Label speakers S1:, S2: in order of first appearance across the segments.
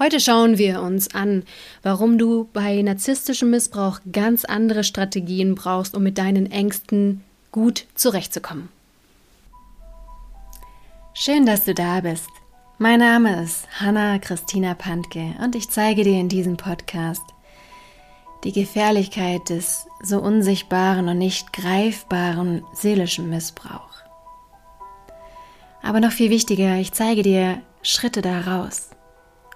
S1: Heute schauen wir uns an, warum du bei narzisstischem Missbrauch ganz andere Strategien brauchst, um mit deinen Ängsten gut zurechtzukommen. Schön, dass du da bist. Mein Name ist Hanna Christina Pantke und ich zeige dir in diesem Podcast die Gefährlichkeit des so unsichtbaren und nicht greifbaren seelischen Missbrauchs. Aber noch viel wichtiger, ich zeige dir Schritte daraus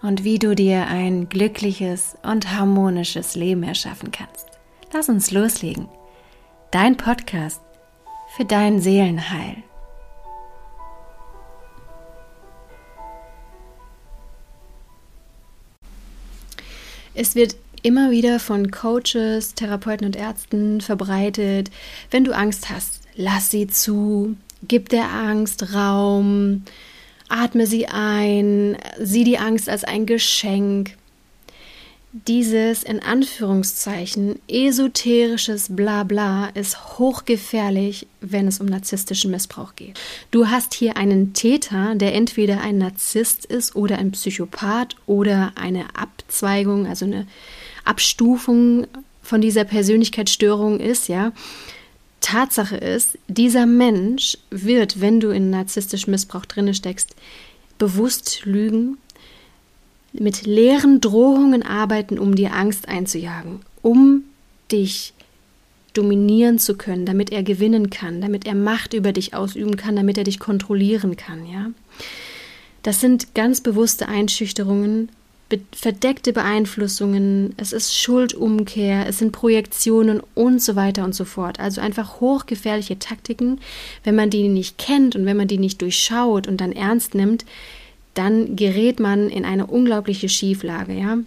S1: und wie du dir ein glückliches und harmonisches Leben erschaffen kannst. Lass uns loslegen. Dein Podcast für dein Seelenheil. Es wird immer wieder von Coaches, Therapeuten und Ärzten verbreitet, wenn du Angst hast, lass sie zu, gib der Angst Raum, Atme sie ein, sieh die Angst als ein Geschenk. Dieses in Anführungszeichen esoterisches Blabla ist hochgefährlich, wenn es um narzisstischen Missbrauch geht. Du hast hier einen Täter, der entweder ein Narzisst ist oder ein Psychopath oder eine Abzweigung, also eine Abstufung von dieser Persönlichkeitsstörung ist, ja. Tatsache ist, dieser Mensch wird, wenn du in narzisstischem Missbrauch drinne steckst, bewusst lügen, mit leeren Drohungen arbeiten, um dir Angst einzujagen, um dich dominieren zu können, damit er gewinnen kann, damit er Macht über dich ausüben kann, damit er dich kontrollieren kann, ja? Das sind ganz bewusste Einschüchterungen verdeckte Beeinflussungen, es ist Schuldumkehr, es sind Projektionen und so weiter und so fort. Also einfach hochgefährliche Taktiken. Wenn man die nicht kennt und wenn man die nicht durchschaut und dann ernst nimmt, dann gerät man in eine unglaubliche Schieflage, ja.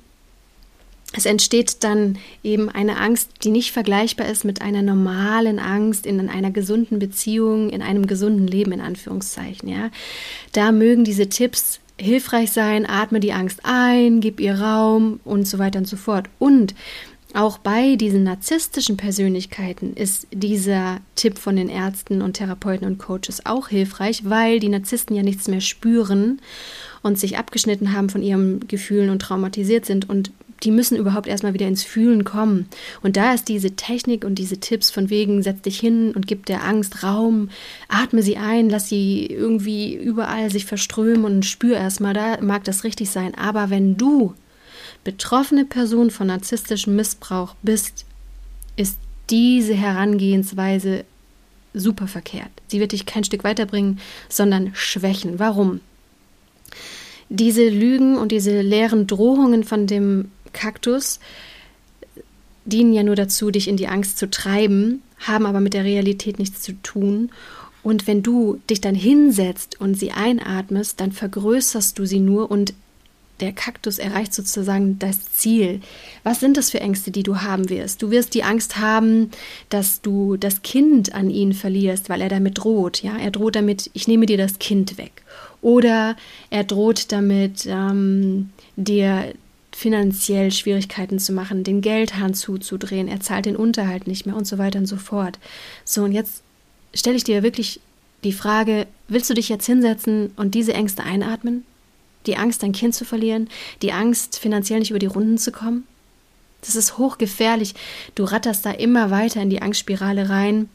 S1: Es entsteht dann eben eine Angst, die nicht vergleichbar ist mit einer normalen Angst in einer gesunden Beziehung, in einem gesunden Leben, in Anführungszeichen, ja. Da mögen diese Tipps hilfreich sein, atme die Angst ein, gib ihr Raum und so weiter und so fort. Und auch bei diesen narzisstischen Persönlichkeiten ist dieser Tipp von den Ärzten und Therapeuten und Coaches auch hilfreich, weil die Narzissten ja nichts mehr spüren und sich abgeschnitten haben von ihren Gefühlen und traumatisiert sind und die müssen überhaupt erstmal wieder ins Fühlen kommen. Und da ist diese Technik und diese Tipps von wegen, setz dich hin und gib der Angst Raum, atme sie ein, lass sie irgendwie überall sich verströmen und spür erstmal, da mag das richtig sein. Aber wenn du betroffene Person von narzisstischem Missbrauch bist, ist diese Herangehensweise super verkehrt. Sie wird dich kein Stück weiterbringen, sondern schwächen. Warum? Diese Lügen und diese leeren Drohungen von dem Kaktus dienen ja nur dazu, dich in die Angst zu treiben, haben aber mit der Realität nichts zu tun. Und wenn du dich dann hinsetzt und sie einatmest, dann vergrößerst du sie nur und der Kaktus erreicht sozusagen das Ziel. Was sind das für Ängste, die du haben wirst? Du wirst die Angst haben, dass du das Kind an ihn verlierst, weil er damit droht. Ja, er droht damit, ich nehme dir das Kind weg. Oder er droht damit, ähm, dir finanziell Schwierigkeiten zu machen, den Geldhahn zuzudrehen, er zahlt den Unterhalt nicht mehr und so weiter und so fort. So, und jetzt stelle ich dir wirklich die Frage, willst du dich jetzt hinsetzen und diese Ängste einatmen? Die Angst, dein Kind zu verlieren, die Angst, finanziell nicht über die Runden zu kommen? Das ist hochgefährlich. Du ratterst da immer weiter in die Angstspirale rein.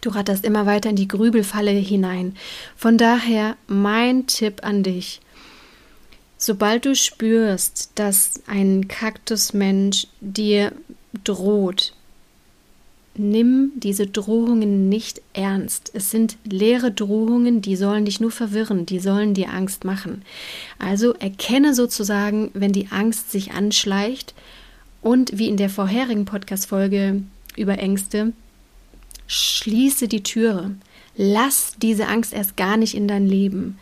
S1: Du ratterst immer weiter in die Grübelfalle hinein. Von daher mein Tipp an dich, Sobald du spürst, dass ein Kaktusmensch dir droht, nimm diese Drohungen nicht ernst. Es sind leere Drohungen, die sollen dich nur verwirren, die sollen dir Angst machen. Also erkenne sozusagen, wenn die Angst sich anschleicht und wie in der vorherigen Podcast-Folge über Ängste, schließe die Türe. Lass diese Angst erst gar nicht in dein Leben.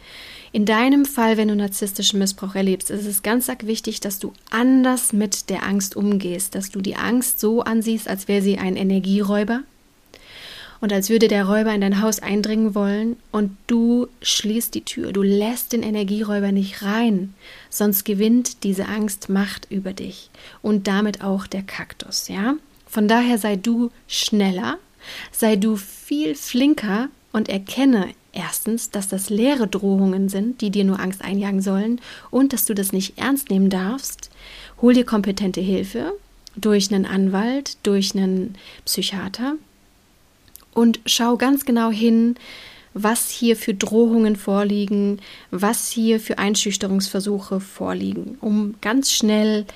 S1: In deinem Fall, wenn du narzisstischen Missbrauch erlebst, ist es ganz arg wichtig, dass du anders mit der Angst umgehst, dass du die Angst so ansiehst, als wäre sie ein Energieräuber und als würde der Räuber in dein Haus eindringen wollen und du schließt die Tür, du lässt den Energieräuber nicht rein, sonst gewinnt diese Angst Macht über dich und damit auch der Kaktus, ja? Von daher sei du schneller, sei du viel flinker und erkenne erstens, dass das leere Drohungen sind, die dir nur Angst einjagen sollen und dass du das nicht ernst nehmen darfst. Hol dir kompetente Hilfe durch einen Anwalt, durch einen Psychiater und schau ganz genau hin, was hier für Drohungen vorliegen, was hier für Einschüchterungsversuche vorliegen, um ganz schnell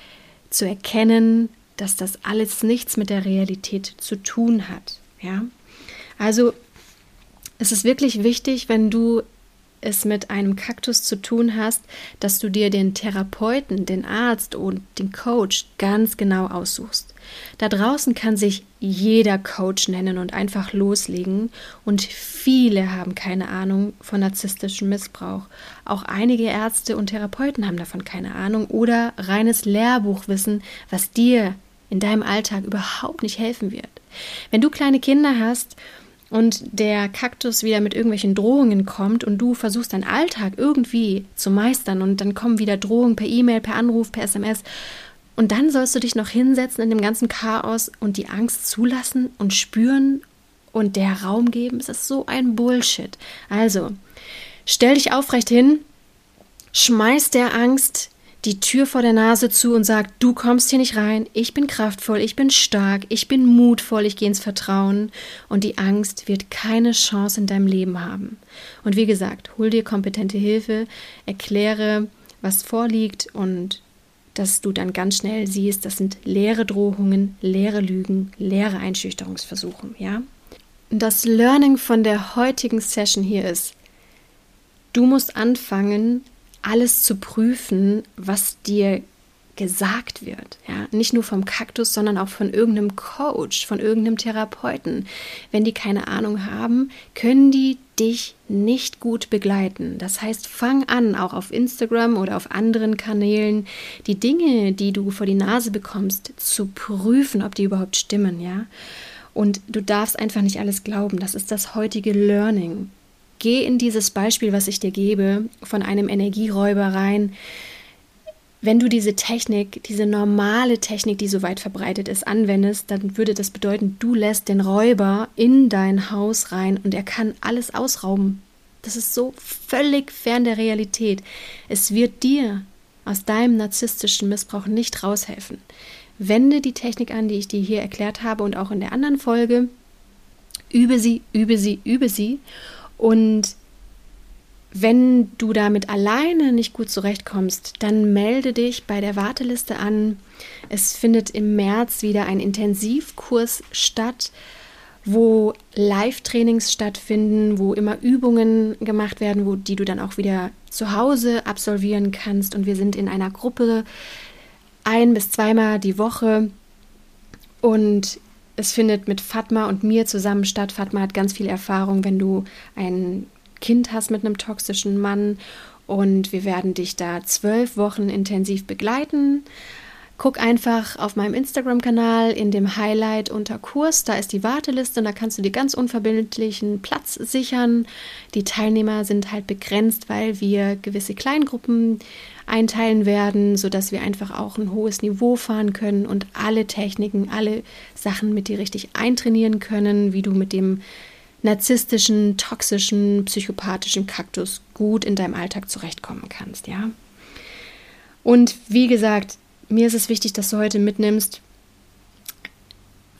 S1: zu erkennen, dass das alles nichts mit der Realität zu tun hat. Ja? Also es ist wirklich wichtig, wenn du es mit einem Kaktus zu tun hast, dass du dir den Therapeuten, den Arzt und den Coach ganz genau aussuchst. Da draußen kann sich jeder Coach nennen und einfach loslegen und viele haben keine Ahnung von narzisstischem Missbrauch. Auch einige Ärzte und Therapeuten haben davon keine Ahnung oder reines Lehrbuchwissen, was dir in deinem Alltag überhaupt nicht helfen wird. Wenn du kleine Kinder hast und der Kaktus wieder mit irgendwelchen Drohungen kommt und du versuchst deinen Alltag irgendwie zu meistern und dann kommen wieder Drohungen per E-Mail, per Anruf, per SMS und dann sollst du dich noch hinsetzen in dem ganzen Chaos und die Angst zulassen und spüren und der Raum geben. Es ist so ein Bullshit. Also, stell dich aufrecht hin, schmeiß der Angst die Tür vor der Nase zu und sagt, du kommst hier nicht rein, ich bin kraftvoll, ich bin stark, ich bin mutvoll, ich gehe ins Vertrauen und die Angst wird keine Chance in deinem Leben haben. Und wie gesagt, hol dir kompetente Hilfe, erkläre, was vorliegt und dass du dann ganz schnell siehst, das sind leere Drohungen, leere Lügen, leere Einschüchterungsversuche, ja? Das Learning von der heutigen Session hier ist, du musst anfangen, alles zu prüfen, was dir gesagt wird. Ja? Nicht nur vom Kaktus, sondern auch von irgendeinem Coach, von irgendeinem Therapeuten. Wenn die keine Ahnung haben, können die dich nicht gut begleiten. Das heißt, fang an, auch auf Instagram oder auf anderen Kanälen, die Dinge, die du vor die Nase bekommst, zu prüfen, ob die überhaupt stimmen, ja. Und du darfst einfach nicht alles glauben. Das ist das heutige Learning. Geh in dieses Beispiel, was ich dir gebe, von einem Energieräuber rein. Wenn du diese Technik, diese normale Technik, die so weit verbreitet ist, anwendest, dann würde das bedeuten, du lässt den Räuber in dein Haus rein und er kann alles ausrauben. Das ist so völlig fern der Realität. Es wird dir aus deinem narzisstischen Missbrauch nicht raushelfen. Wende die Technik an, die ich dir hier erklärt habe und auch in der anderen Folge. Übe sie, übe sie, übe sie und wenn du damit alleine nicht gut zurechtkommst, dann melde dich bei der Warteliste an. Es findet im März wieder ein Intensivkurs statt, wo Live-Trainings stattfinden, wo immer Übungen gemacht werden, wo, die du dann auch wieder zu Hause absolvieren kannst. Und wir sind in einer Gruppe ein bis zweimal die Woche. Und es findet mit Fatma und mir zusammen statt. Fatma hat ganz viel Erfahrung, wenn du ein Kind hast mit einem toxischen Mann. Und wir werden dich da zwölf Wochen intensiv begleiten. Guck einfach auf meinem Instagram-Kanal in dem Highlight unter Kurs, da ist die Warteliste und da kannst du dir ganz unverbindlichen Platz sichern. Die Teilnehmer sind halt begrenzt, weil wir gewisse Kleingruppen einteilen werden, sodass wir einfach auch ein hohes Niveau fahren können und alle Techniken, alle Sachen mit dir richtig eintrainieren können, wie du mit dem narzisstischen, toxischen, psychopathischen Kaktus gut in deinem Alltag zurechtkommen kannst, ja? Und wie gesagt, mir ist es wichtig, dass du heute mitnimmst,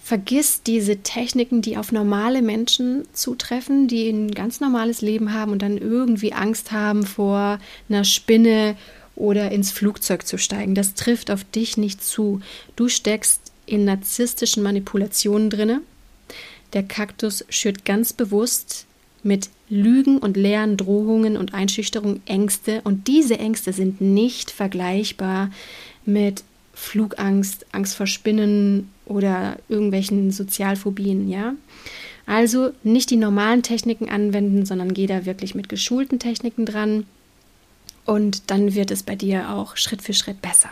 S1: vergiss diese Techniken, die auf normale Menschen zutreffen, die ein ganz normales Leben haben und dann irgendwie Angst haben vor einer Spinne oder ins Flugzeug zu steigen. Das trifft auf dich nicht zu. Du steckst in narzisstischen Manipulationen drinne. Der Kaktus schürt ganz bewusst mit Lügen und leeren Drohungen und Einschüchterungen Ängste und diese Ängste sind nicht vergleichbar mit Flugangst, Angst vor Spinnen oder irgendwelchen Sozialphobien, ja? Also nicht die normalen Techniken anwenden, sondern geh da wirklich mit geschulten Techniken dran und dann wird es bei dir auch Schritt für Schritt besser.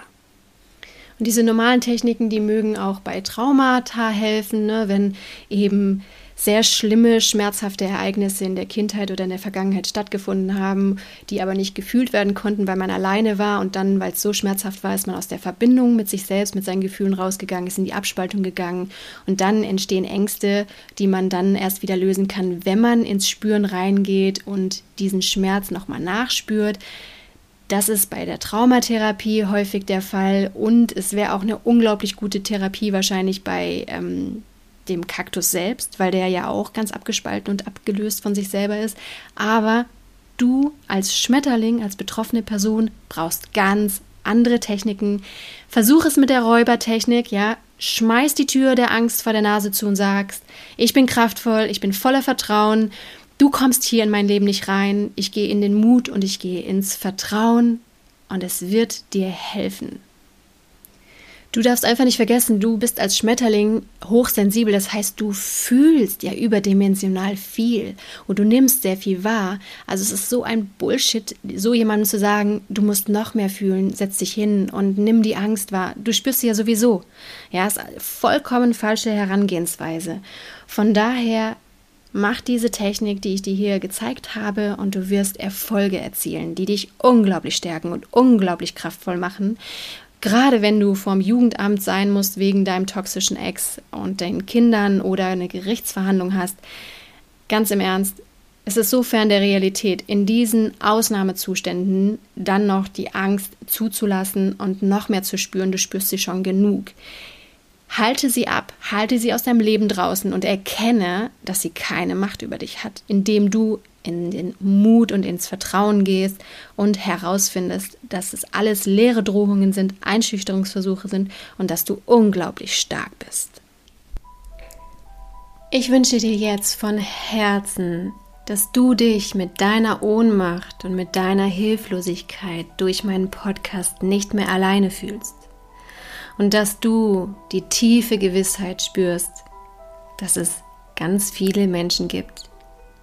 S1: Und diese normalen Techniken, die mögen auch bei Traumata helfen, ne, wenn eben sehr schlimme, schmerzhafte Ereignisse in der Kindheit oder in der Vergangenheit stattgefunden haben, die aber nicht gefühlt werden konnten, weil man alleine war und dann, weil es so schmerzhaft war, ist man aus der Verbindung mit sich selbst, mit seinen Gefühlen rausgegangen, ist in die Abspaltung gegangen und dann entstehen Ängste, die man dann erst wieder lösen kann, wenn man ins Spüren reingeht und diesen Schmerz nochmal nachspürt. Das ist bei der Traumatherapie häufig der Fall und es wäre auch eine unglaublich gute Therapie wahrscheinlich bei ähm, dem Kaktus selbst, weil der ja auch ganz abgespalten und abgelöst von sich selber ist. Aber du als Schmetterling, als betroffene Person brauchst ganz andere Techniken. Versuch es mit der Räubertechnik, ja. Schmeiß die Tür der Angst vor der Nase zu und sagst, ich bin kraftvoll, ich bin voller Vertrauen, du kommst hier in mein Leben nicht rein, ich gehe in den Mut und ich gehe ins Vertrauen und es wird dir helfen. Du darfst einfach nicht vergessen, du bist als Schmetterling hochsensibel, das heißt, du fühlst ja überdimensional viel und du nimmst sehr viel wahr. Also es ist so ein Bullshit, so jemandem zu sagen, du musst noch mehr fühlen, setz dich hin und nimm die Angst wahr. Du spürst sie ja sowieso. Ja, ist vollkommen falsche Herangehensweise. Von daher mach diese Technik, die ich dir hier gezeigt habe, und du wirst Erfolge erzielen, die dich unglaublich stärken und unglaublich kraftvoll machen. Gerade wenn du vorm Jugendamt sein musst wegen deinem toxischen Ex und deinen Kindern oder eine Gerichtsverhandlung hast, ganz im Ernst, es ist so fern der Realität, in diesen Ausnahmezuständen dann noch die Angst zuzulassen und noch mehr zu spüren, du spürst sie schon genug. Halte sie ab, halte sie aus deinem Leben draußen und erkenne, dass sie keine Macht über dich hat, indem du in den Mut und ins Vertrauen gehst und herausfindest, dass es alles leere Drohungen sind, Einschüchterungsversuche sind und dass du unglaublich stark bist. Ich wünsche dir jetzt von Herzen, dass du dich mit deiner Ohnmacht und mit deiner Hilflosigkeit durch meinen Podcast nicht mehr alleine fühlst und dass du die tiefe Gewissheit spürst, dass es ganz viele Menschen gibt,